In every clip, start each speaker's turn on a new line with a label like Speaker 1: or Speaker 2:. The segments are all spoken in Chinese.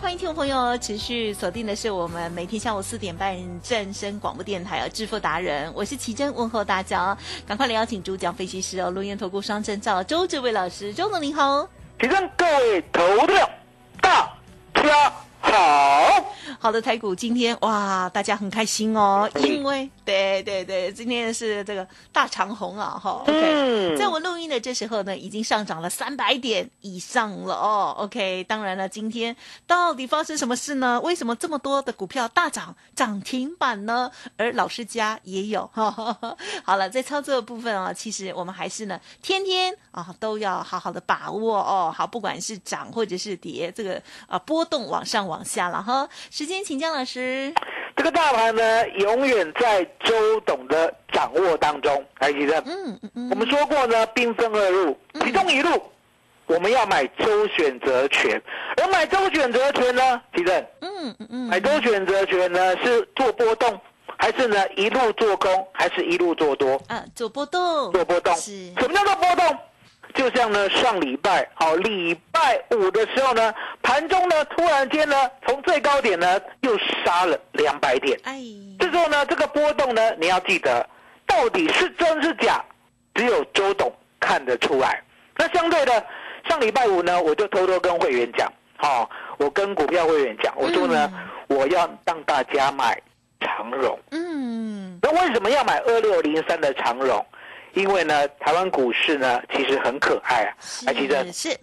Speaker 1: 欢迎听众朋友持续锁定的是我们每天下午四点半正声广播电台啊，致富达人，我是奇珍，问候大家，赶快来邀请主讲分析师哦，录音投顾双证照周志伟老师，周总您好，
Speaker 2: 提升各位投票大家好。
Speaker 1: 好的，台股今天哇，大家很开心哦，因为对对对，今天是这个大长虹啊，哈，OK，
Speaker 2: 嗯
Speaker 1: 在我录音的这时候呢，已经上涨了三百点以上了哦，OK，当然了，今天到底发生什么事呢？为什么这么多的股票大涨涨停板呢？而老师家也有，哈哈哈。好了，在操作的部分啊，其实我们还是呢，天天啊都要好好的把握哦，好，不管是涨或者是跌，这个啊波动往上往下了哈。时间请江老师。
Speaker 2: 这个大盘呢，永远在周董的掌握当中。来，记得，
Speaker 1: 嗯嗯嗯，
Speaker 2: 我们说过呢，兵分二路，其中一路我们要买周选择权，而买周选择权呢，记得，
Speaker 1: 嗯嗯嗯，
Speaker 2: 买周选择权呢是做波动，还是呢一路做空，还是一路做多？
Speaker 1: 啊，做波动，
Speaker 2: 做波动。
Speaker 1: 是
Speaker 2: 什么叫做波动？就像呢，上礼拜好，礼拜五的时候呢，盘中呢突然间呢，从最高点呢又杀了两百点。
Speaker 1: 哎，
Speaker 2: 这时候呢，这个波动呢，你要记得，到底是真是假，只有周董看得出来。那相对的，上礼拜五呢，我就偷偷跟会员讲，好、我跟股票会员讲，我说呢，我要让大家买长荣。
Speaker 1: 嗯，
Speaker 2: 那为什么要买二六零三的长荣？因为呢，台湾股市呢其实很可爱啊。还记得
Speaker 1: 是是。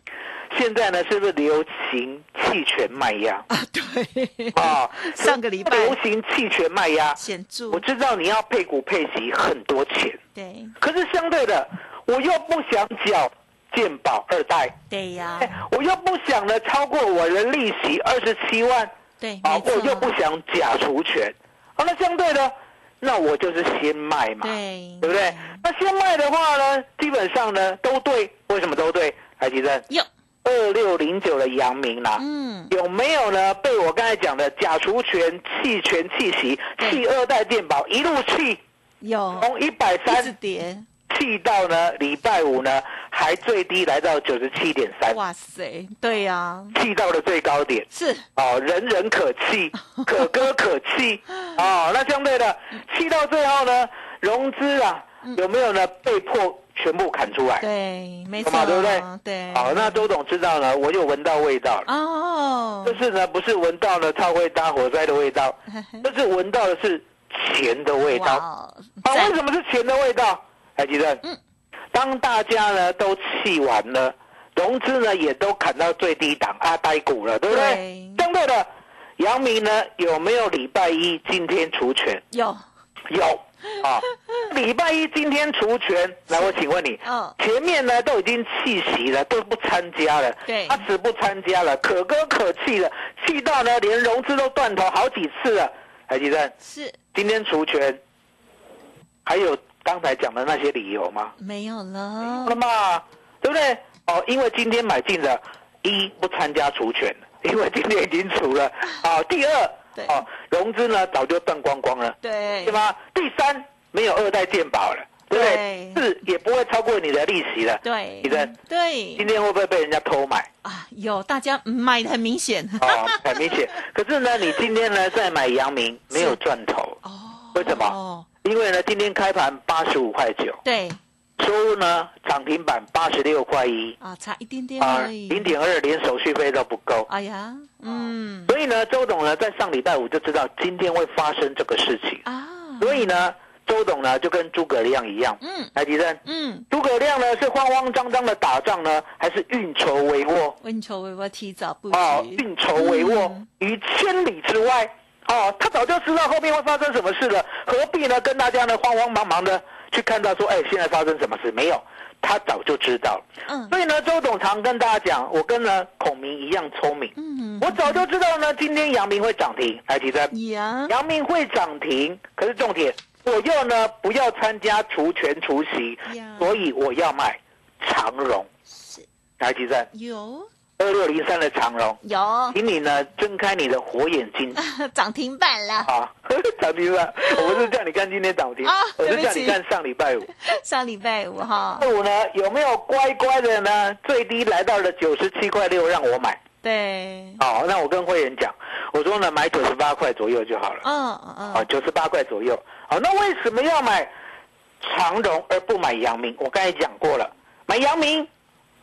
Speaker 2: 现在呢是不是流行弃权卖压？
Speaker 1: 啊，对，
Speaker 2: 啊？
Speaker 1: 上个礼拜。
Speaker 2: 流行弃权卖压。
Speaker 1: 显著。
Speaker 2: 我，知道你要配股配息很多钱，
Speaker 1: 对。
Speaker 2: 可是相对的，我又不想缴健保二代，
Speaker 1: 对呀。
Speaker 2: 哎，我又不想呢超过我的利息二十七万
Speaker 1: 对，
Speaker 2: 啊，
Speaker 1: 没错，
Speaker 2: 我又不想假除权，啊，那相对的，那我就是先卖嘛，
Speaker 1: 对
Speaker 2: 对不对？那先卖的话呢，基本上呢都对，为什么都对？海基正
Speaker 1: 有，
Speaker 2: 二六零九的阳明啦、
Speaker 1: 嗯，
Speaker 2: 有没有呢？被我刚才讲的假除权、弃权、弃息、
Speaker 1: 对。
Speaker 2: 弃二代电保一路弃，
Speaker 1: 有，
Speaker 2: 从一百三
Speaker 1: 跌，
Speaker 2: 弃到呢礼拜五呢还最低来到九十七点三，
Speaker 1: 哇塞，对呀，
Speaker 2: 气到了最高点。
Speaker 1: 是，
Speaker 2: 哦，人人可气，可歌可泣。哦，那相对的，气到最后呢，融资啊，有没有呢？被迫全部砍出来。
Speaker 1: 对，没错，
Speaker 2: 嘛对不对
Speaker 1: 对，
Speaker 2: 好，那周董知道呢，我就闻到味道了。
Speaker 1: 哦，
Speaker 2: 这是呢，不是闻到了超会搭火灾的味道，这是闻到的是钱的味道。啊，
Speaker 1: 赞
Speaker 2: 为什么是钱的味道？还记得？
Speaker 1: 嗯。
Speaker 2: 当大家呢都气完了，融资呢也都砍到最低档啊，呆股了，对不对？
Speaker 1: 对。
Speaker 2: 相对的，阳明呢有没有礼拜一今天除权？
Speaker 1: 有，
Speaker 2: 有。啊，礼拜一今天除权，来我请问你，
Speaker 1: 嗯，
Speaker 2: 前面呢都已经弃席了，都不参加了，
Speaker 1: 对。
Speaker 2: 他只不参加了，可歌可泣了，气到呢连融资都断头好几次了。台积电，
Speaker 1: 是。
Speaker 2: 今天除权，还有刚才讲的那些理由吗？
Speaker 1: 没有
Speaker 2: 好
Speaker 1: 了
Speaker 2: 了，嘛，对不对？哦，因为今天买进的，一不参加除权，因为今天已经除了。啊，第二，哦，融资呢早就断光光了，
Speaker 1: 对
Speaker 2: 对？吗？第三，没有二代健保了，对不
Speaker 1: 对
Speaker 2: 对？四也不会超过你的利息了。
Speaker 1: 对，
Speaker 2: 你的
Speaker 1: 对
Speaker 2: 今天会不会被人家偷买？
Speaker 1: 啊，有大家嗯买的很明显
Speaker 2: 哦，很明显。可是呢，你今天呢再买阳明，没有赚头，
Speaker 1: 哦，
Speaker 2: 为什么
Speaker 1: 哦，
Speaker 2: 因为呢今天开盘八十五块九，
Speaker 1: 对，
Speaker 2: 收入呢涨停板八十六块一。
Speaker 1: 啊，差一点点
Speaker 2: 啊，
Speaker 1: 而已。
Speaker 2: 零点二连手续费都不够。
Speaker 1: 哎呀，嗯。
Speaker 2: 所以呢，周董呢在上礼拜五就知道今天会发生这个事情，
Speaker 1: 啊，
Speaker 2: 所以呢，周董呢就跟诸葛亮一样，
Speaker 1: 嗯。
Speaker 2: 来吉正，
Speaker 1: 嗯，
Speaker 2: 诸葛亮呢是慌慌张张的打仗呢，还是运筹帷幄？
Speaker 1: 运筹帷幄提早布
Speaker 2: 哦，
Speaker 1: 局，
Speaker 2: 运筹帷幄。
Speaker 1: 嗯。
Speaker 2: 于千里之外。哦，他早就知道后面会发生什么事了，何必呢跟大家呢慌慌忙忙的去看到说，哎，现在发生什么事？没有，他早就知道了。
Speaker 1: 嗯
Speaker 2: 所以呢，周董常跟大家讲，我跟呢孔明一样聪明，
Speaker 1: 嗯，
Speaker 2: 我早就知道呢，今天阳明会涨停。来，提升，
Speaker 1: 呀，
Speaker 2: 阳明会涨停，可是重点，我又呢不要参加除权除息，所以我要买长荣。
Speaker 1: 是
Speaker 2: 来，提升
Speaker 1: 有
Speaker 2: 二六零三的长荣，
Speaker 1: 有
Speaker 2: 请你呢睁开你的火眼睛
Speaker 1: 涨停板了，
Speaker 2: 啊！涨停板，我不是叫你看今天涨停
Speaker 1: 啊，
Speaker 2: 我是叫你看上礼拜五。
Speaker 1: 上礼拜五哈，
Speaker 2: 拜五呢有没有乖乖的呢？最低来到了九十七块六，让我买。
Speaker 1: 对，
Speaker 2: 好，那我跟会员讲，我说呢买九十八块左右就好了。
Speaker 1: 嗯
Speaker 2: 啊，
Speaker 1: 嗯，
Speaker 2: 九十八块左右。好，那为什么要买长荣而不买阳明？我刚才讲过了，买阳明，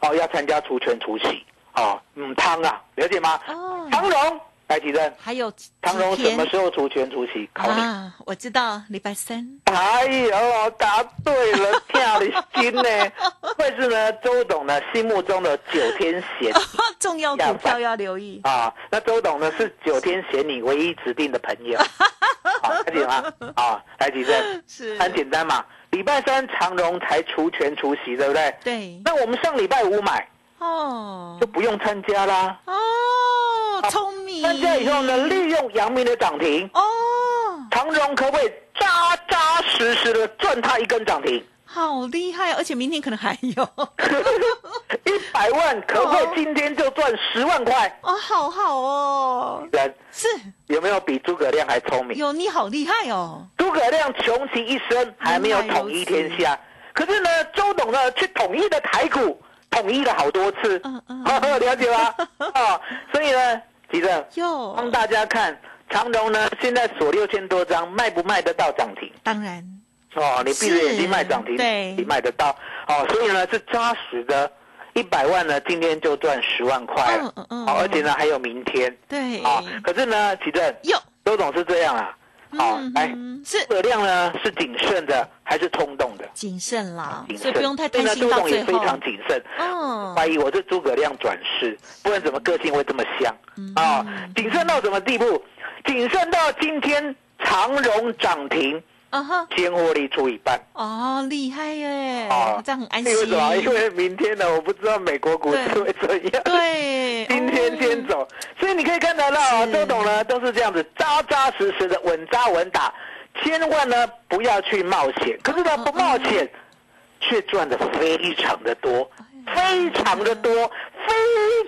Speaker 2: 哦，要参加除权除息，哦，嗯，汤啊，了解吗？
Speaker 1: 哦，
Speaker 2: 长荣，来提正，
Speaker 1: 还有几
Speaker 2: 长荣什么时候除权除息？考你。
Speaker 1: 啊？我知道，礼拜三。
Speaker 2: 哎呦，答对了，跳的心呢，会是呢周董呢心目中的九天贤
Speaker 1: 重要股票要留意。
Speaker 2: 啊。那周董呢是九天贤你唯一指定的朋友，好，了解吗？啊，来提正。
Speaker 1: 是
Speaker 2: 很简单嘛，礼拜三长荣才除权除息，对不对？
Speaker 1: 对
Speaker 2: 那我们上礼拜五买
Speaker 1: 哦
Speaker 2: 就不用参加啦。
Speaker 1: 哦，
Speaker 2: 好
Speaker 1: 聪明。
Speaker 2: 参加以后呢，利用阳明的涨停，
Speaker 1: 哦，
Speaker 2: 长荣可不可以扎扎实实的赚他一根涨停？
Speaker 1: 好厉害，而且明天可能还有。
Speaker 2: 一百万可不可以今天就赚十万块？
Speaker 1: 哦，好好哦，
Speaker 2: 人
Speaker 1: 是
Speaker 2: 有没有比诸葛亮还聪明？
Speaker 1: 有你好厉害哦。
Speaker 2: 诸葛亮穷其一生还没有统一天下，可是呢，周董呢却统一的台股，统一了好多次，
Speaker 1: 嗯嗯。
Speaker 2: 了解吗？哦，所以呢，急着
Speaker 1: 哟，
Speaker 2: 帮大家看长荣呢，现在锁六千多张，卖不卖得到涨停？
Speaker 1: 当然。
Speaker 2: 哦，你闭着眼睛卖涨停，
Speaker 1: 对。
Speaker 2: 你卖得到。哦，所以呢是扎实的，一百万呢今天就赚十万块了，
Speaker 1: 嗯嗯嗯。
Speaker 2: 哦，而且呢还有明天，
Speaker 1: 对。
Speaker 2: 啊，可是呢，奇正
Speaker 1: 哟，
Speaker 2: 周总是这样啊，好、
Speaker 1: 嗯
Speaker 2: 来，
Speaker 1: 嗯是
Speaker 2: 诸葛亮呢是谨慎的还是冲动的？
Speaker 1: 谨慎啦
Speaker 2: 谨，
Speaker 1: 所以不用太
Speaker 2: 所以呢，
Speaker 1: 贪心
Speaker 2: 周
Speaker 1: 到最后。
Speaker 2: 董也非常谨慎。
Speaker 1: 嗯，
Speaker 2: 怀疑我是诸葛亮转世，不然怎么个性会这么像
Speaker 1: 嗯
Speaker 2: 啊？谨慎到什么地步？谨慎到今天长荣涨停，
Speaker 1: 啊哈，
Speaker 2: 先获利出一半。
Speaker 1: 哦，厉害耶
Speaker 2: 哦，
Speaker 1: 这样很安
Speaker 2: 因为什么？因。为明天呢，我不知道美国股市会怎样。
Speaker 1: 对，
Speaker 2: 今天先走，所以你可以看得到啊，周董呢都是这样子扎扎实实的稳扎稳打，千万呢不要去冒险。可是呢
Speaker 1: 嗯
Speaker 2: 不冒险，却赚的非常的多，非常的多，非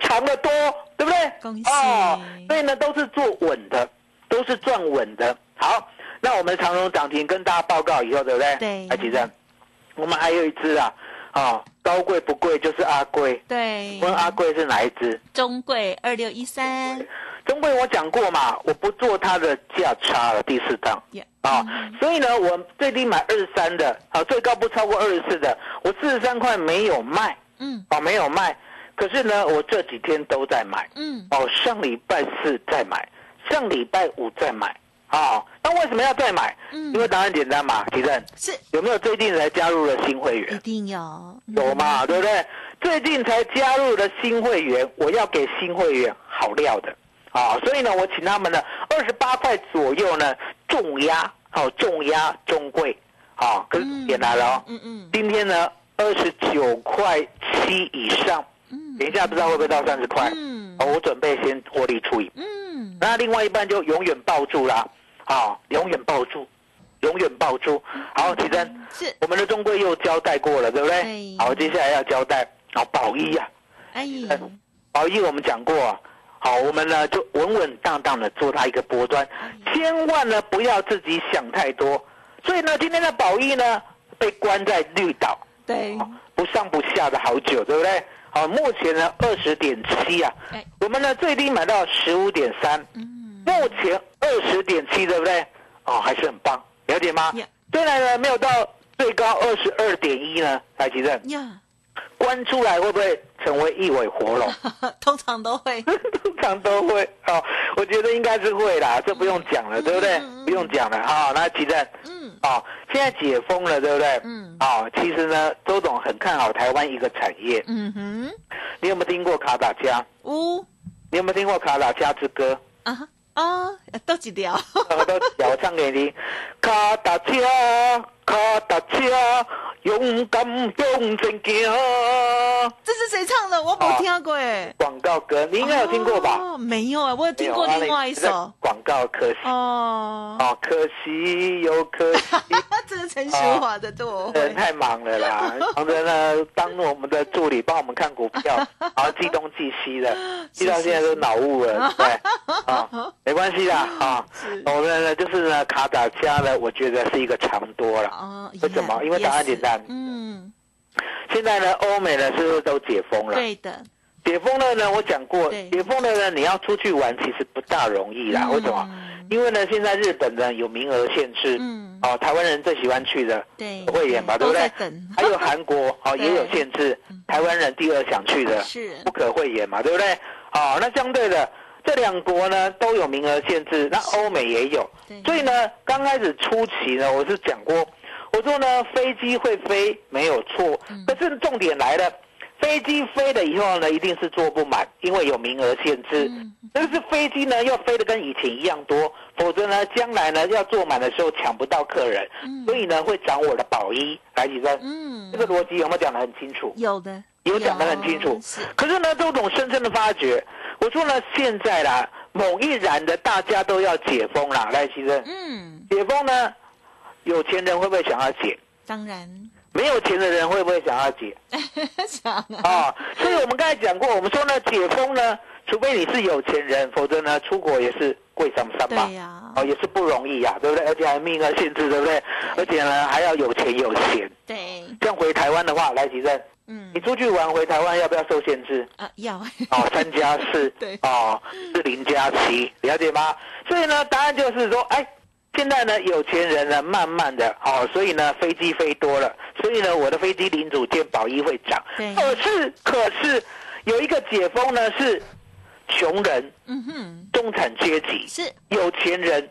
Speaker 2: 常的多，对不对？
Speaker 1: 恭喜
Speaker 2: 哦，所以呢都是做稳的，都是赚稳的。好，那我们长荣涨停跟大家报告以后，对不对？
Speaker 1: 对。
Speaker 2: 来，吉正，我们还有一只啊，啊，高贵不贵就是阿贵。
Speaker 1: 对，
Speaker 2: 问阿贵是哪一只？
Speaker 1: 中贵二六一三，
Speaker 2: 中贵我讲过嘛，我不做它的价差了，第四档。
Speaker 1: 耶
Speaker 2: 啊
Speaker 1: 嗯，
Speaker 2: 所以呢，我最低买二十三的，啊，最高不超过二十四的，我四十三块没有卖，
Speaker 1: 嗯。
Speaker 2: 哦，没有卖，可是呢，我这几天都在买，
Speaker 1: 嗯，
Speaker 2: 哦，上礼拜四再买，上礼拜五再买，啊，那为什么要再买？
Speaker 1: 嗯。
Speaker 2: 因为答案简单嘛，提振
Speaker 1: 是。
Speaker 2: 有没有最近才加入了新会员？
Speaker 1: 一？定有，
Speaker 2: 有嘛，对不对？最近才加入的新会员，我要给新会员好料的。啊，所以呢，我请他们呢二十八块左右呢重压，好、重压中贵。啊，可是
Speaker 1: 嗯
Speaker 2: 点来了哦，
Speaker 1: 嗯嗯
Speaker 2: 今天呢二十九块七以上，
Speaker 1: 嗯，
Speaker 2: 等一下不知道会不会到三十块，
Speaker 1: 嗯。
Speaker 2: 哦，我准备先获利出一
Speaker 1: 嗯，
Speaker 2: 那另外一半就永远抱住啦，啊，永远抱住，永远抱住。好，提真，
Speaker 1: 是，
Speaker 2: 我们的中规又交代过了，对不对？
Speaker 1: 对。
Speaker 2: 好，接下来要交代，好，宝一啊，
Speaker 1: 哎，
Speaker 2: 宝一我们讲过啊，好，我们呢就稳稳当当的做它一个波段，千万呢不要自己想太多。所以呢，今天的宝一呢被关在绿岛，
Speaker 1: 对，
Speaker 2: 不上不下的好久，对不对？好，目前呢二十点七啊，
Speaker 1: 哎，
Speaker 2: 我们呢最低买到十五点三，
Speaker 1: 嗯，
Speaker 2: 目前二十点七，对不对？哦，还是很棒，了解吗？虽然呢没有到最最高二十二点一呢？台积电
Speaker 1: 呀，
Speaker 2: 关出来会不会成为一尾活龙？
Speaker 1: 通常都会。
Speaker 2: 通常都会哦，我觉得应该是会啦，这不用讲了，对不对？不用讲了啊。那奇正
Speaker 1: 嗯
Speaker 2: 哦，现在解封了，对不对？
Speaker 1: 嗯
Speaker 2: 哦，其实呢，周董很看好台湾一个产业。
Speaker 1: 嗯哼，
Speaker 2: 你有没有听过卡达加？
Speaker 1: 呜
Speaker 2: 你有没有听过卡达加之歌？
Speaker 1: 啊啊，都一条？
Speaker 2: 我 都我唱给你。卡达加，卡达加，勇敢向前行。
Speaker 1: 这是谁唱的？我没听过哎。
Speaker 2: 广告歌，你应该有听过吧？
Speaker 1: 哦，没有啊，我有听过另外一首
Speaker 2: 你。广告可惜
Speaker 1: 哦，
Speaker 2: 哦，可惜又可惜。
Speaker 1: 这是陈淑华的，这我会。
Speaker 2: 人太忙了啦，忙着呢当我们的助理，帮我们看股票，然后记东记西的，记到现在都脑雾了，对不对？啊，没关系啦，啊
Speaker 1: 是，
Speaker 2: 我们呢就是呢卡打加呢，我觉得是一个长多了。
Speaker 1: 哦，
Speaker 2: 为什么？因为答案简单。
Speaker 1: 嗯，
Speaker 2: 现在呢，欧美呢是不是都解封了？
Speaker 1: 对的。
Speaker 2: 解封了呢，我讲过，解封了呢，你要出去玩其实不大容易啦。为什么？
Speaker 1: 嗯
Speaker 2: 因为呢，现在日本呢有名额限制，
Speaker 1: 嗯，
Speaker 2: 哦，台湾人最喜欢去的
Speaker 1: 对，
Speaker 2: 会演吧，对不对。还有韩国哦也有限制，台湾人第二想去的
Speaker 1: 是。
Speaker 2: 不可会演嘛，对不对？哦，那相对的这两国呢都有名额限制，那欧美也有，所以呢刚开始初期呢我是讲过，呢飞机会飞没有错，
Speaker 1: 嗯
Speaker 2: 可是重点来了。飞机飞了以后呢，一定是坐不满，因为有名额限制。
Speaker 1: 嗯
Speaker 2: 但是飞机呢要飞得跟以前一样多，否则呢将来呢要坐满的时候抢不到客人，
Speaker 1: 嗯
Speaker 2: 所以呢会涨我的保一来几分。
Speaker 1: 嗯
Speaker 2: 这，个逻辑有没有讲得很清楚？
Speaker 1: 有的，
Speaker 2: 有讲得很清楚。可是呢，周董深深的发觉，我说呢，现在啦，某一然的大家都要解封啦，赖先生，
Speaker 1: 嗯，
Speaker 2: 解封呢，有钱人会不会想要解？
Speaker 1: 当然
Speaker 2: 没有钱的人会不会想要解？
Speaker 1: 想啊，
Speaker 2: 啊、所以我们刚才讲过，我们说呢，解封呢，除非你是有钱人，否则呢，出国也是贵上三吧
Speaker 1: 对。呀，
Speaker 2: 哦，也是不容易呀、对不对？而且还名额限制，对不对？而且呢，还要有钱有闲。
Speaker 1: 对，
Speaker 2: 这样回台湾的话，来吉正，
Speaker 1: 嗯
Speaker 2: 你，出去玩回台湾要不要受限制？
Speaker 1: 啊要，
Speaker 2: 哦，三加四，
Speaker 1: 对
Speaker 2: 哦，是零加七，了解吗？所以呢，答案就是说，哎，现在呢，有钱人呢，慢慢的，哦，所以呢，飞机飞多了，所以呢，我的飞机零组件保一会涨。
Speaker 1: 对。
Speaker 2: 可是，可是有一个解封呢，是穷人、
Speaker 1: 嗯哼，
Speaker 2: 中产阶级、
Speaker 1: 是，
Speaker 2: 有钱人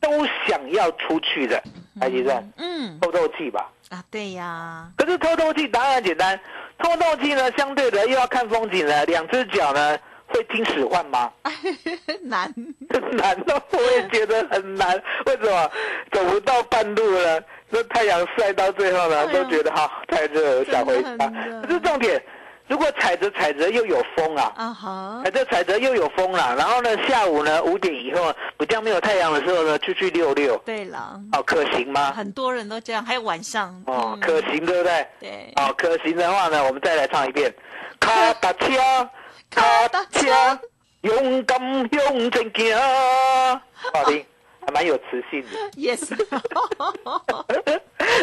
Speaker 2: 都想要出去的，来吉正，
Speaker 1: 嗯。
Speaker 2: 透透气吧。
Speaker 1: 啊对呀，
Speaker 2: 可是透透气答案很简单，透透气呢，相对的又要看风景了，两只脚呢会听使唤吗？
Speaker 1: 难，
Speaker 2: 很 难哦，我也觉得很难。为什么走不到半路了？那太阳晒到最后呢，
Speaker 1: 哎
Speaker 2: 都觉得哈太热了，想回家是重点，如果踩着踩着又有风啊，
Speaker 1: 啊哈
Speaker 2: 踩，着踩着又有风啦，然后呢下午呢五点以后比较没有太阳的时候呢，出去溜溜，
Speaker 1: 对了，
Speaker 2: 哦，可行吗？
Speaker 1: 很多人都这样，还有晚上，
Speaker 2: 哦，
Speaker 1: 嗯
Speaker 2: 可行对不对？
Speaker 1: 对，
Speaker 2: 哦，可行的话呢，我们再来唱一遍。卡达车，卡达车，勇敢向前行。好听，还蛮有磁性的。
Speaker 1: yes，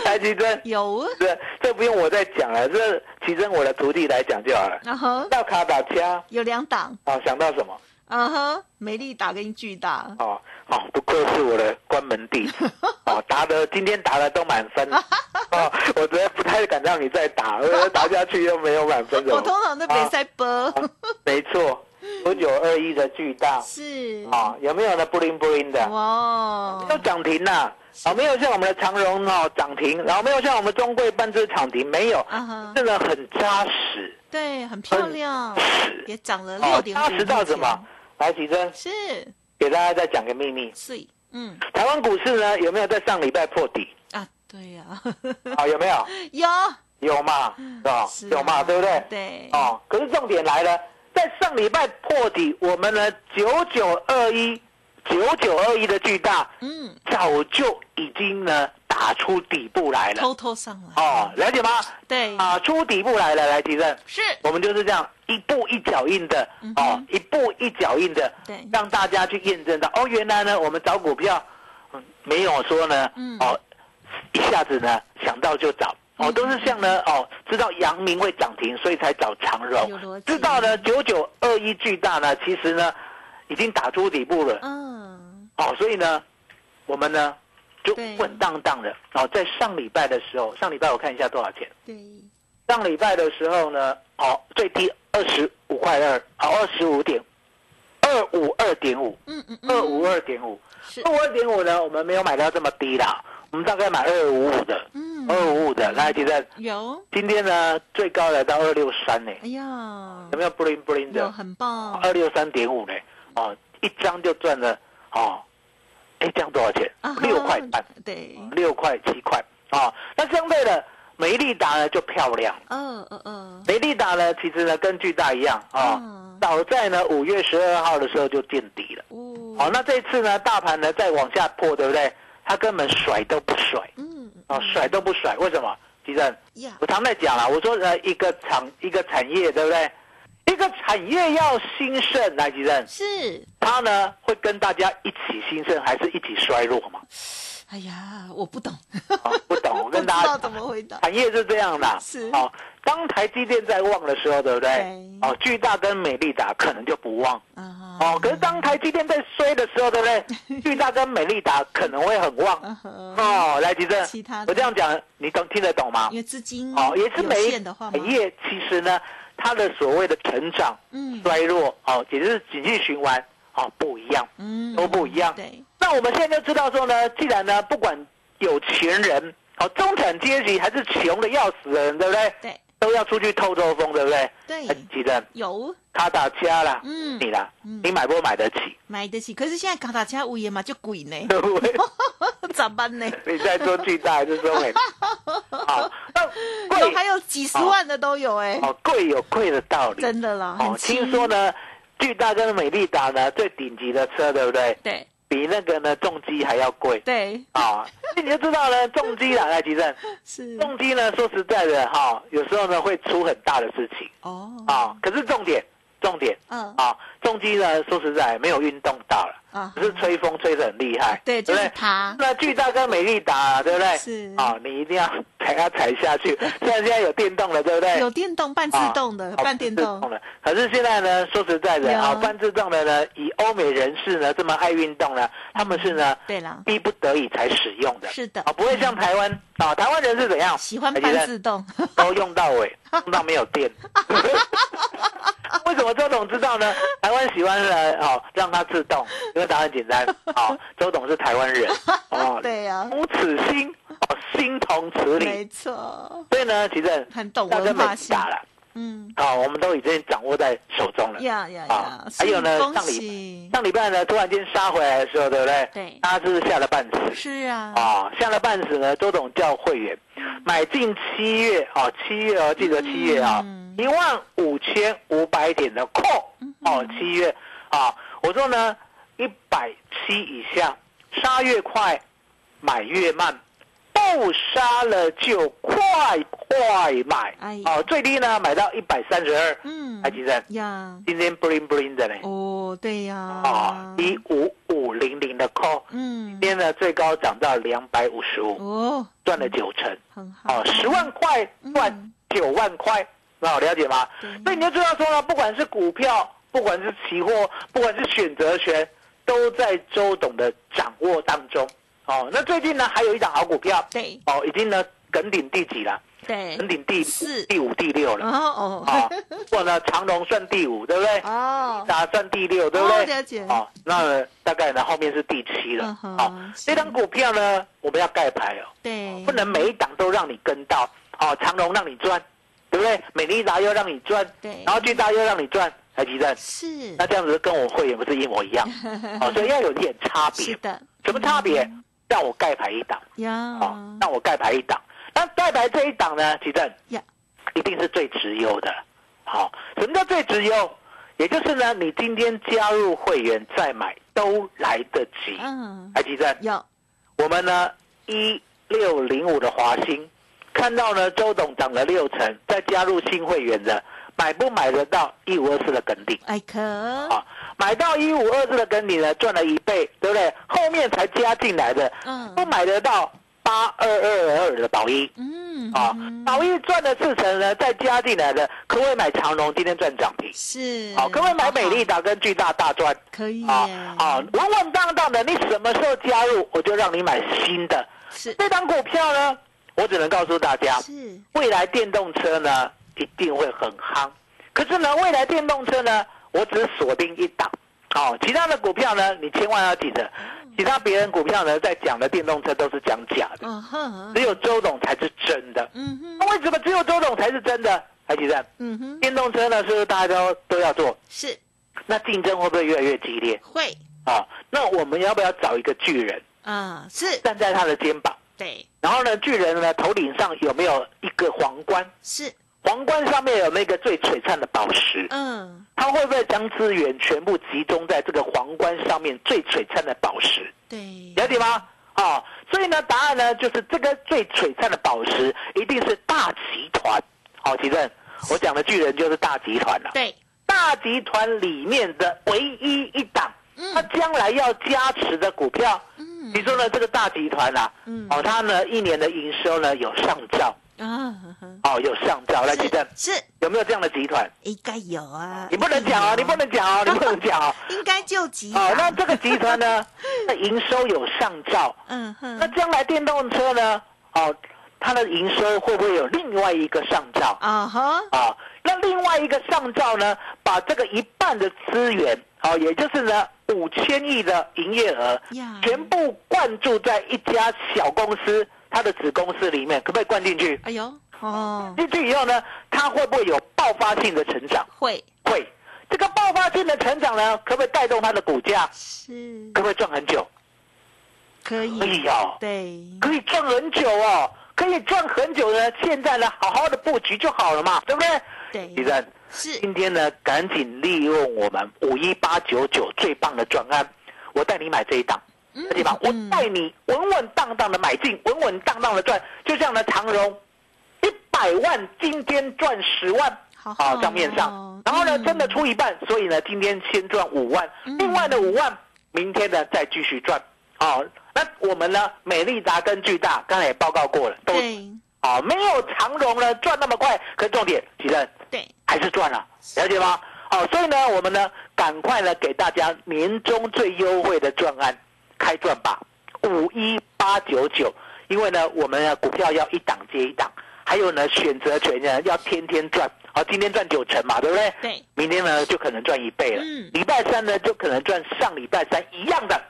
Speaker 2: 来，奇珍，
Speaker 1: 有，
Speaker 2: 这这不用我再讲了，这奇珍我的徒弟来讲就好了。
Speaker 1: 啊哈，
Speaker 2: 到卡打枪，
Speaker 1: 有两档，
Speaker 2: 哦，想到什么？
Speaker 1: 啊哈，美丽打跟巨大，
Speaker 2: 哦哦，不愧是我的关门弟。子。哦，答的今天答的都满分。哦，我觉得不太敢让你再打，我打下去又没有满分，怎么
Speaker 1: 我通常都没塞播，
Speaker 2: 啊没错，九九二一的巨大。
Speaker 1: 是，
Speaker 2: 啊，有没有呢？不灵不灵的，
Speaker 1: 哇。
Speaker 2: 没有涨停呐、啊，没有像我们的长荣哦涨停，然后没有像我们中贵半只涨停，没有，真的很扎实。
Speaker 1: 对，很漂亮，也涨了
Speaker 2: 哦
Speaker 1: 六，点
Speaker 2: 扎实到什么？来，奇珍
Speaker 1: 是，
Speaker 2: 给大家再讲个秘密，
Speaker 1: 是，嗯
Speaker 2: 台湾股市呢有没有在上礼拜破底？
Speaker 1: 啊，对呀，
Speaker 2: 啊，有没有？
Speaker 1: 有，
Speaker 2: 有嘛？啊，
Speaker 1: 是啊
Speaker 2: 有嘛？对不对？
Speaker 1: 对，
Speaker 2: 哦，可是重点来了，在上礼拜破底，我们呢九九二一九九二一的巨大，
Speaker 1: 嗯，
Speaker 2: 早就已经呢打出底部来了。
Speaker 1: 偷偷上来，
Speaker 2: 哦，了解吗？
Speaker 1: 对，
Speaker 2: 打出底部来了，来提正，
Speaker 1: 是，
Speaker 2: 我们就是这样一步一脚印的
Speaker 1: 嗯
Speaker 2: 哦，一步一脚印的，
Speaker 1: 对。
Speaker 2: 让大家去验证到哦，原来呢我们找股票，嗯没有说呢
Speaker 1: 嗯。
Speaker 2: 哦，一下子呢想到就找。哦，
Speaker 1: 嗯
Speaker 2: 都是像呢，哦，知道阳明会涨停，所以才找长荣。知道呢，九九二一巨大呢，其实呢，已经打出底部了。
Speaker 1: 嗯，
Speaker 2: 哦，所以呢，我们呢就
Speaker 1: 对。
Speaker 2: 稳当当的。哦，在上礼拜的时候，上礼拜我看一下多少钱？
Speaker 1: 对，
Speaker 2: 上礼拜的时候呢，哦，最低二十五块二，啊，二十五点二五二点五，
Speaker 1: 嗯嗯
Speaker 2: 二五二点五，二五二点五呢，我们没有买到这么低啦，我们大概买二五五的，
Speaker 1: 嗯。
Speaker 2: 二五五的，来，记得
Speaker 1: 有，
Speaker 2: 今天呢最高来到二六三呢，
Speaker 1: 哎呀。
Speaker 2: 有，没有 bling bling 的？
Speaker 1: 很棒，
Speaker 2: 二六三点五呢，哦，一张就赚了，哦，哎，这样多少钱？六块半，
Speaker 1: 对，
Speaker 2: 六块七块，啊，那相对的美利达呢就漂亮。
Speaker 1: 嗯嗯嗯，
Speaker 2: 美利达呢，其实呢跟巨大一样啊
Speaker 1: 嗯，
Speaker 2: 早在呢五月十二号的时候就见底了。
Speaker 1: 哦，
Speaker 2: 好，那这次呢，大盘呢再往下破，对不对？它根本甩都不甩
Speaker 1: 嗯
Speaker 2: 啊，甩都不甩，为什么？其正，
Speaker 1: 呀，
Speaker 2: 我常在讲了，我说呃，一个厂一个产业，对不对？一个产业要兴盛，来，吉正，
Speaker 1: 是，
Speaker 2: 它呢会跟大家一起兴盛，还是一起衰落嘛？
Speaker 1: 哎呀，我不懂，
Speaker 2: 哦，不懂，我 跟大家
Speaker 1: 道怎么回答，
Speaker 2: 产业是这样的，
Speaker 1: 是
Speaker 2: 哦，当台积电在旺的时候，对不对？哦，巨大跟美利达可能就不旺。
Speaker 1: 啊，
Speaker 2: 哦，可是当台积电在衰的时候，对不对？巨大跟美利达可能会很旺。哦，来，吉正
Speaker 1: 其他，
Speaker 2: 我这样讲，你懂听得懂吗
Speaker 1: 因？为资金
Speaker 2: 哦，也是
Speaker 1: 有
Speaker 2: 每一？业其实呢，它的所谓的成长、
Speaker 1: 嗯
Speaker 2: 衰弱，哦，也就是景气循环，哦，不一样。
Speaker 1: 嗯
Speaker 2: 都不一样
Speaker 1: 对，
Speaker 2: 那我们现在就知道说呢，既然呢，不管有钱人，哦，中产阶级还是穷的要死的人，对不对？
Speaker 1: 对
Speaker 2: 都要出去透透风，对不对？
Speaker 1: 对
Speaker 2: 哎吉正，
Speaker 1: 有
Speaker 2: 卡达加啦，
Speaker 1: 嗯
Speaker 2: 你啦，
Speaker 1: 嗯
Speaker 2: 你买不买得起？
Speaker 1: 买得起，可是现在卡塔加物业嘛就贵呢，
Speaker 2: 对 不对？
Speaker 1: 咋办呢？
Speaker 2: 你在说巨大还是说美？好，那贵
Speaker 1: 有还有几十万的都有哎，
Speaker 2: 哦，贵有贵的道理。
Speaker 1: 真的啦，
Speaker 2: 哦听说呢，巨大跟美利达呢最顶级的车，对不对？
Speaker 1: 对
Speaker 2: 比那个呢重机还要贵
Speaker 1: 对
Speaker 2: 啊！那 你就知道呢，重击啦，来吉正，
Speaker 1: 是。
Speaker 2: 重击呢说实在的哈，有时候呢会出很大的事情。
Speaker 1: 哦。
Speaker 2: 啊。可是重点，重点
Speaker 1: 嗯
Speaker 2: 啊，重机呢说实在没有运动到了，
Speaker 1: 啊
Speaker 2: 只是吹风吹得很厉害，
Speaker 1: 对，就是
Speaker 2: 不对？
Speaker 1: 它
Speaker 2: 那巨大跟美利达，对不对？
Speaker 1: 是
Speaker 2: 啊，你一定要踩它踩下去。虽然现在有电动了，对不对？
Speaker 1: 有电动半自动的，
Speaker 2: 啊
Speaker 1: 半电动
Speaker 2: 的。可是现在呢，说实在的啊，半自动的呢，以欧美人士呢这么爱运动呢，他们是呢
Speaker 1: 对了，
Speaker 2: 逼不得已才使用的。
Speaker 1: 是的
Speaker 2: 啊，不会像台湾啊，台湾人是怎样？
Speaker 1: 喜欢半自动，
Speaker 2: 都用到尾，用到没有电。为什么周董知道呢？台湾喜欢人，哦，让他自动，因为答案很简单，哦，周董是台湾人，哦，
Speaker 1: 对呀，
Speaker 2: 无此心，哦，心同此
Speaker 1: 没
Speaker 2: 理。
Speaker 1: 错，
Speaker 2: 所以呢，其实
Speaker 1: 很懂
Speaker 2: 大跟美
Speaker 1: 文化性，
Speaker 2: 了，
Speaker 1: 嗯，
Speaker 2: 啊，我们都已经掌握在手中了。
Speaker 1: 呀呀
Speaker 2: 啊
Speaker 1: 呀，
Speaker 2: 还有呢上礼
Speaker 1: 喜，
Speaker 2: 上礼拜呢，突然间杀回来的时候，对不对？
Speaker 1: 对
Speaker 2: 大家是不是吓了半死？
Speaker 1: 是啊，
Speaker 2: 啊，吓了半死呢。周董叫会员买进七月啊，七月哦，记得七月啊
Speaker 1: 嗯，
Speaker 2: 一万五千五百点的 call 哦，七月啊，我说呢，一百七以下杀越快，买越慢。不杀了就快快买，哦，最低呢买到一百三十二，
Speaker 1: 嗯
Speaker 2: 台积电
Speaker 1: 呀，
Speaker 2: 今天 bling bling 的呢，
Speaker 1: 哦，对呀，
Speaker 2: 啊，一五五零零的 call，
Speaker 1: 嗯。
Speaker 2: 今，天呢最高涨到两百五十五，
Speaker 1: 哦，
Speaker 2: 赚了九成，
Speaker 1: 很好，
Speaker 2: 哦，十万块赚
Speaker 1: 嗯。
Speaker 2: 九万块，那好了解吗？
Speaker 1: 对
Speaker 2: 所以你就知道说呢，不管是股票，不管是期货，不管是选择权，都在周董的掌握当中。哦，那最近呢还有一档好股票，
Speaker 1: 对
Speaker 2: 哦，已经呢梗顶第几了？
Speaker 1: 对
Speaker 2: 梗，顶第
Speaker 1: 四
Speaker 2: 第五、第六了。
Speaker 1: 哦
Speaker 2: 啊
Speaker 1: 哦，
Speaker 2: 不过呢 长隆算第五，对不对？
Speaker 1: 哦，
Speaker 2: 打算第六，对不对？
Speaker 1: 哦了解
Speaker 2: 哦，那大概呢后面是第七了好，这张股票呢我们要盖牌哦，
Speaker 1: 对，
Speaker 2: 不能每一档都让你跟到。哦，长隆让你赚，对不对？美利达又让你赚，
Speaker 1: 对
Speaker 2: 然后巨大又让你赚，台积电，
Speaker 1: 是
Speaker 2: 那这样子跟我会员不是一模一样？哦，所以要有点差别。
Speaker 1: 是的，
Speaker 2: 什么差别？让我盖牌一档，
Speaker 1: 呀
Speaker 2: 哦，让我盖牌一档。那盖牌这一档呢，奇正
Speaker 1: 呀，
Speaker 2: 一定是最直优的。好、什么叫最直优？也就是呢，你今天加入会员再买都来得及。
Speaker 1: 嗯，
Speaker 2: 台积电，
Speaker 1: 有
Speaker 2: 我们呢一六零五的华兴，看到呢周董涨了六成，再加入新会员的，买不买得到一五二四的梗顶？
Speaker 1: 哎可
Speaker 2: 啊，买到一五二四的梗顶呢，赚了一倍，对不对？后面才加进来的，
Speaker 1: 嗯
Speaker 2: 不买得到八二二二的宝一，
Speaker 1: 嗯
Speaker 2: 啊，宝益赚了四成呢，再加进来的，可不可以买长荣？今天赚涨停。
Speaker 1: 是，
Speaker 2: 好，可不可以买美丽达跟巨大大赚？
Speaker 1: 可以
Speaker 2: 啊
Speaker 1: 耶，
Speaker 2: 啊，稳稳当当的，你什么时候加入，我就让你买新的。
Speaker 1: 是
Speaker 2: 这档股票呢，我只能告诉大家，
Speaker 1: 是，
Speaker 2: 未来电动车呢一定会很夯。可是呢，未来电动车呢，我只锁定一档。哦、其他的股票呢，你千万要记得，其他别人股票呢在讲的电动车都是讲假的，只有周董才是真的。
Speaker 1: 嗯哼，
Speaker 2: 那为什么只有周董才是真的？还记得
Speaker 1: 嗯哼，
Speaker 2: 电动车呢，是不是大家都都要做？
Speaker 1: 是
Speaker 2: 那竞争会不会越来越激烈？
Speaker 1: 会
Speaker 2: 啊，那我们要不要找一个巨人
Speaker 1: 啊，是
Speaker 2: 站在他的肩膀？
Speaker 1: 对，
Speaker 2: 然后呢，巨人呢头顶上有没有一个皇冠？
Speaker 1: 是，
Speaker 2: 皇冠上面有那个最璀璨的宝石，
Speaker 1: 嗯，
Speaker 2: 他会不会将资源全部集中在这个皇冠上面最璀璨的宝石？
Speaker 1: 对，
Speaker 2: 了解吗？啊，所以呢，答案呢就是这个最璀璨的宝石一定是大集团。好，奇正，我讲的巨人就是大集团了。
Speaker 1: 对，
Speaker 2: 大集团里面的唯一一档，
Speaker 1: 嗯
Speaker 2: 它将来要加持的股票，
Speaker 1: 嗯，
Speaker 2: 你说呢？这个大集团啊，
Speaker 1: 嗯
Speaker 2: 哦，它呢一年的营收呢有上兆，
Speaker 1: 啊，
Speaker 2: 哦，有上兆。来，举证，
Speaker 1: 是
Speaker 2: 有没有这样的集团？
Speaker 1: 应该有啊，
Speaker 2: 你不能讲哦，你不能讲哦，你不能讲哦。
Speaker 1: 应该就急
Speaker 2: 哦，那这个集团呢，那营收有上兆，
Speaker 1: 嗯哼
Speaker 2: 那
Speaker 1: 哼，
Speaker 2: 将来电动车呢，哦，它的营收会不会有另外一个上兆？
Speaker 1: 啊哈，
Speaker 2: 啊，那另外一个上兆呢，把这个一半的资源，哦、也就是呢五千亿的营业额，全部灌注在一家小公司它的子公司里面，可不可以灌进去？
Speaker 1: 哎呦，哦，
Speaker 2: 进去以后呢，它会不会有爆发性的成长？
Speaker 1: 会
Speaker 2: 会。这个爆发性的成长呢，可不可以带动它的股价？
Speaker 1: 是
Speaker 2: 可不可以赚很久？
Speaker 1: 可以，
Speaker 2: 可以哦，
Speaker 1: 对，
Speaker 2: 可以赚很久哦，可以赚很久呢。现在呢，好好的布局就好了嘛，对不对？
Speaker 1: 对
Speaker 2: 李，正。
Speaker 1: 是。
Speaker 2: 今天呢，赶紧利用我们五一八九九最棒的专案，我带你买这一档，
Speaker 1: 嗯
Speaker 2: 而且吧，我
Speaker 1: 嗯
Speaker 2: 带你稳稳当当的买进，稳稳当当的赚，就像呢长荣，一百万今天赚十万，
Speaker 1: 好。
Speaker 2: 好
Speaker 1: 好
Speaker 2: 账面上。
Speaker 1: 哦，
Speaker 2: 然后呢
Speaker 1: 嗯
Speaker 2: 真的出一半，所以呢今天先赚五万，
Speaker 1: 嗯。
Speaker 2: 另外的五万明天呢再继续赚，好，那我们呢美丽达跟巨大刚才也报告过了，都
Speaker 1: 对。
Speaker 2: 啊没有长荣呢赚那么快，可是重点，其实
Speaker 1: 对，
Speaker 2: 还是赚了，了解吗？好，所以呢，我们呢，赶快呢，给大家年终最优惠的专案，开赚吧，五一八九九。因为呢，我们呢股票要一档接一档，还有呢选择权呢要天天赚。好，今天赚九成嘛，对不对？
Speaker 1: 对。
Speaker 2: 明天呢就可能赚一倍了。
Speaker 1: 嗯
Speaker 2: 礼拜三呢就可能赚上礼拜三一样的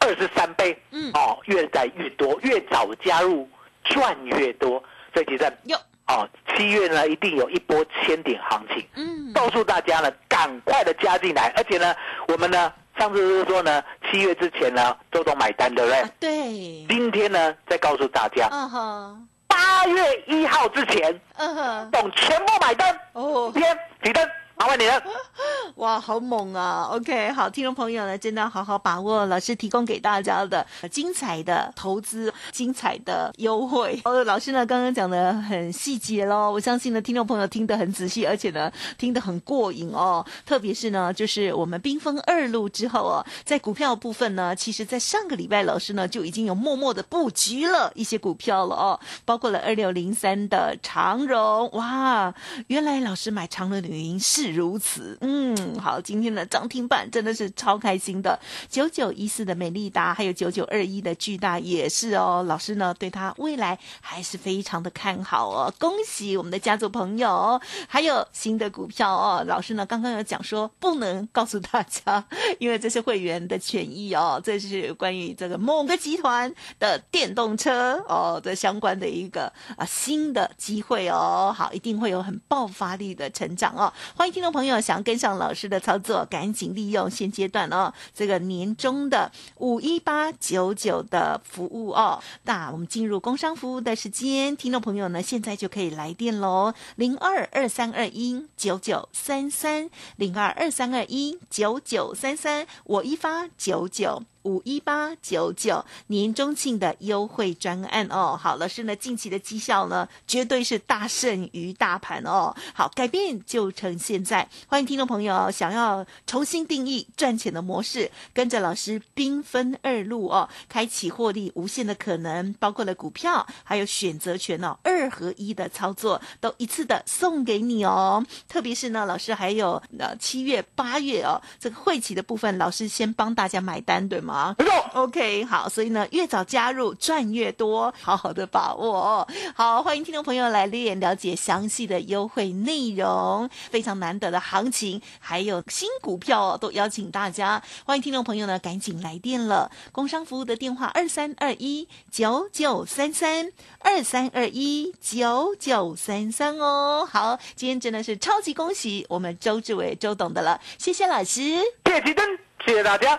Speaker 2: 二十三倍。
Speaker 1: 嗯
Speaker 2: 哦，越来越多，越早加入赚越多。所以其实
Speaker 1: 有，
Speaker 2: 哦，七月呢一定有一波千点行情。
Speaker 1: 嗯，
Speaker 2: 告诉大家呢，赶快的加进来，而且呢，我们呢上次是说呢，七月之前呢，周董买单，对不对？
Speaker 1: 啊对，
Speaker 2: 今天呢，再告诉大家，
Speaker 1: 嗯哼，
Speaker 2: 八月一号之前，
Speaker 1: 嗯哼，
Speaker 2: 董全部买单。
Speaker 1: 哦
Speaker 2: 今，天提灯，麻烦你了。
Speaker 1: 哇，好猛啊！OK，好，听众朋友呢，真的要好好把握老师提供给大家的精彩的投资、精彩的优惠。哦，老师呢刚刚讲的很细节喽，我相信呢听众朋友听得很仔细，而且呢听得很过瘾哦。特别是呢，就是我们冰封二路之后哦，在股票部分呢，其实在上个礼拜老师呢就已经有默默的布局了一些股票了哦，包括了二六零三的长荣，哇，原来老师买长荣的原因是如此，嗯，好，今天的涨停板真的是超开心的，九九一四的美丽达，还有九九二一的巨大也是哦，老师呢对他未来还是非常的看好哦，恭喜我们的家族朋友，还有新的股票哦，老师呢刚刚有讲说不能告诉大家，因为这是会员的权益哦，这是关于这个某个集团的电动车哦的相关的一个啊新的机会哦，好，一定会有很爆发力的成长哦。欢迎听众朋友想要跟上老师的操作，赶紧利用现阶段哦这个年终的五一八九九的服务哦。那我们进入工商服务的时间，听众朋友呢现在就可以来电喽，零二二三二一九九三三零二二三二一九九三三，我一发九九。五一八九九年中庆的优惠专案哦。好，老师呢近期的绩效呢绝对是大胜于大盘哦。好，改变就成现在，欢迎听众朋友想要重新定义赚钱的模式，跟着老师兵分二路哦，开启获利无限的可能，包括了股票还有选择权哦，二合一的操作都一次的送给你哦。特别是呢，老师还有呃七月八月哦，这个会期的部分，老师先帮大家买单，对吗？
Speaker 2: 没错。
Speaker 1: OK，好，所以呢，越早加入赚越多，好好的把握哦。好，欢迎听众朋友来练了解详细的优惠内容，非常难得的行情，还有新股票哦，都邀请大家。欢迎听众朋友呢，赶紧来电了。工商服务的电话二三二一九九三三二三二一九九三三哦。好，今天真的是超级恭喜我们周志伟周董的了，谢谢老师。
Speaker 2: 谢谢奇珍，谢谢大家，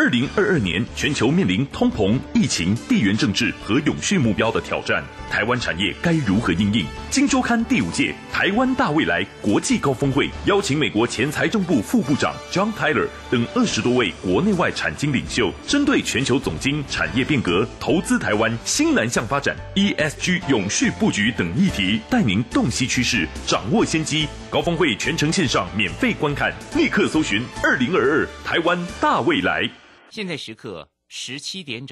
Speaker 3: 二零二二年，全球面临通膨、疫情、地缘政治和永续目标的挑战，台湾产业该如何应应？金周刊第五届台湾大未来国际高峰会邀请美国前财政部副部长 John Tyler 等二十多位国内外产经领袖，针对全球总经、产业变革、投资台湾、新南向发展、ESG 永续布局等议题，带您洞悉趋势，掌握先机。高峰会全程线上免费观看，立刻搜寻二零二二台湾大未来。
Speaker 4: 现在时刻十七点整。